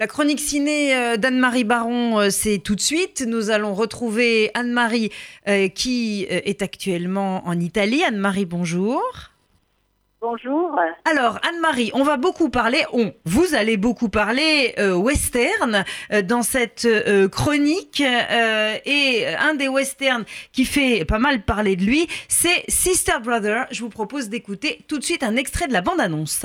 La chronique ciné euh, d'Anne-Marie Baron, euh, c'est tout de suite. Nous allons retrouver Anne-Marie euh, qui est actuellement en Italie. Anne-Marie, bonjour. Bonjour. Alors, Anne-Marie, on va beaucoup parler, on, vous allez beaucoup parler western dans cette chronique. et un des westerns qui fait pas mal parler de lui, c'est Sister Brother. Je vous propose d'écouter tout de suite un extrait de la bande-annonce.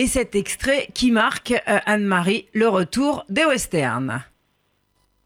Et cet extrait qui marque, euh, Anne-Marie, le retour des westerns.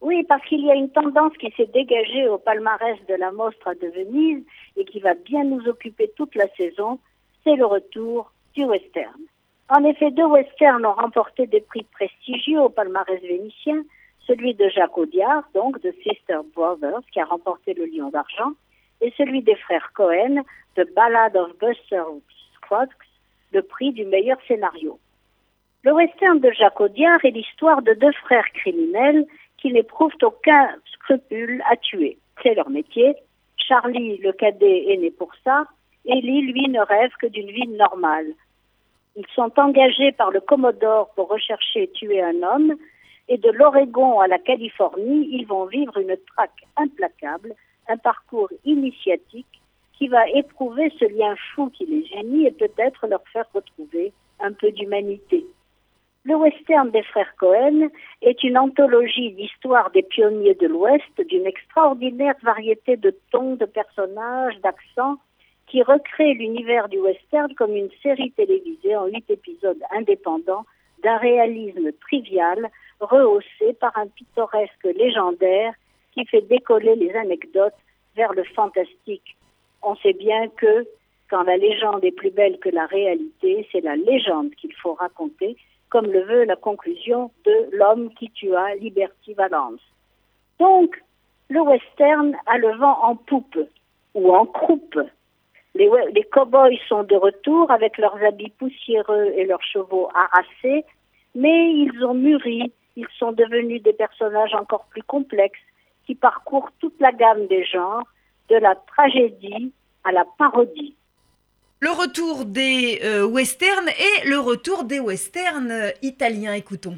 Oui, parce qu'il y a une tendance qui s'est dégagée au palmarès de la Mostra de Venise et qui va bien nous occuper toute la saison, c'est le retour du western. En effet, deux westerns ont remporté des prix prestigieux au palmarès vénitien, celui de Jacques Audiard, donc de Sister Brothers, qui a remporté le Lion d'argent, et celui des frères Cohen, de Ballad of Buster Scruggs, le prix du meilleur scénario. Le western de Jacques Audiard est l'histoire de deux frères criminels qui n'éprouvent aucun scrupule à tuer. C'est leur métier. Charlie, le cadet, est né pour ça. Ellie, lui, ne rêve que d'une vie normale. Ils sont engagés par le Commodore pour rechercher et tuer un homme, et de l'Oregon à la Californie, ils vont vivre une traque implacable, un parcours initiatique qui va éprouver ce lien fou qui les unit et peut-être leur faire retrouver un peu d'humanité. Le western des frères Cohen est une anthologie d'histoires des pionniers de l'Ouest d'une extraordinaire variété de tons, de personnages, d'accents qui recrée l'univers du western comme une série télévisée en huit épisodes indépendants d'un réalisme trivial rehaussé par un pittoresque légendaire qui fait décoller les anecdotes vers le fantastique. On sait bien que quand la légende est plus belle que la réalité, c'est la légende qu'il faut raconter, comme le veut la conclusion de L'homme qui tua Liberty Valence. Donc, le western a le vent en poupe ou en croupe. Les, les cow-boys sont de retour avec leurs habits poussiéreux et leurs chevaux harassés, mais ils ont mûri, ils sont devenus des personnages encore plus complexes qui parcourent toute la gamme des genres, de la tragédie à la parodie. Le retour des euh, westerns et le retour des westerns italiens, écoutons.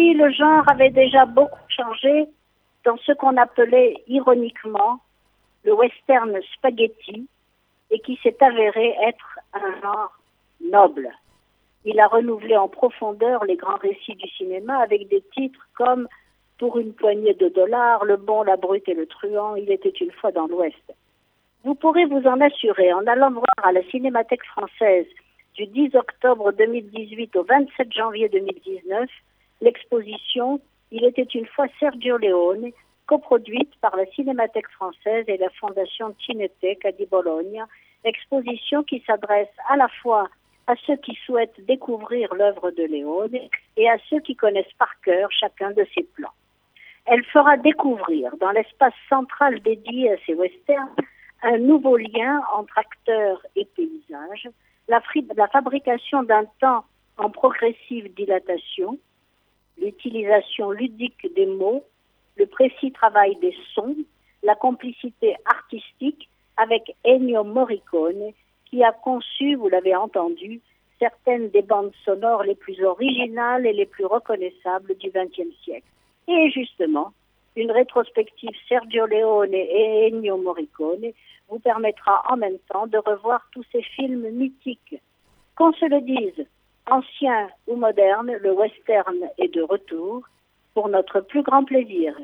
Oui, le genre avait déjà beaucoup changé dans ce qu'on appelait ironiquement le western spaghetti et qui s'est avéré être un genre noble. Il a renouvelé en profondeur les grands récits du cinéma avec des titres comme Pour une poignée de dollars, Le bon, la brute et le truand, Il était une fois dans l'Ouest. Vous pourrez vous en assurer en allant voir à la Cinémathèque française du 10 octobre 2018 au 27 janvier 2019 l'exposition Il était une fois Sergio Leone, coproduite par la Cinémathèque française et la Fondation Cineteca di Bologna, exposition qui s'adresse à la fois à ceux qui souhaitent découvrir l'œuvre de Léone et à ceux qui connaissent par cœur chacun de ses plans. Elle fera découvrir dans l'espace central dédié à ces westerns un nouveau lien entre acteurs et paysages, la fabrication d'un temps en progressive dilatation, l'utilisation ludique des mots, le précis travail des sons, la complicité artistique avec Ennio Morricone, qui a conçu, vous l'avez entendu, certaines des bandes sonores les plus originales et les plus reconnaissables du XXe siècle. Et justement, une rétrospective Sergio Leone et Ennio Morricone vous permettra en même temps de revoir tous ces films mythiques. Qu'on se le dise, ancien ou moderne, le western est de retour pour notre plus grand plaisir.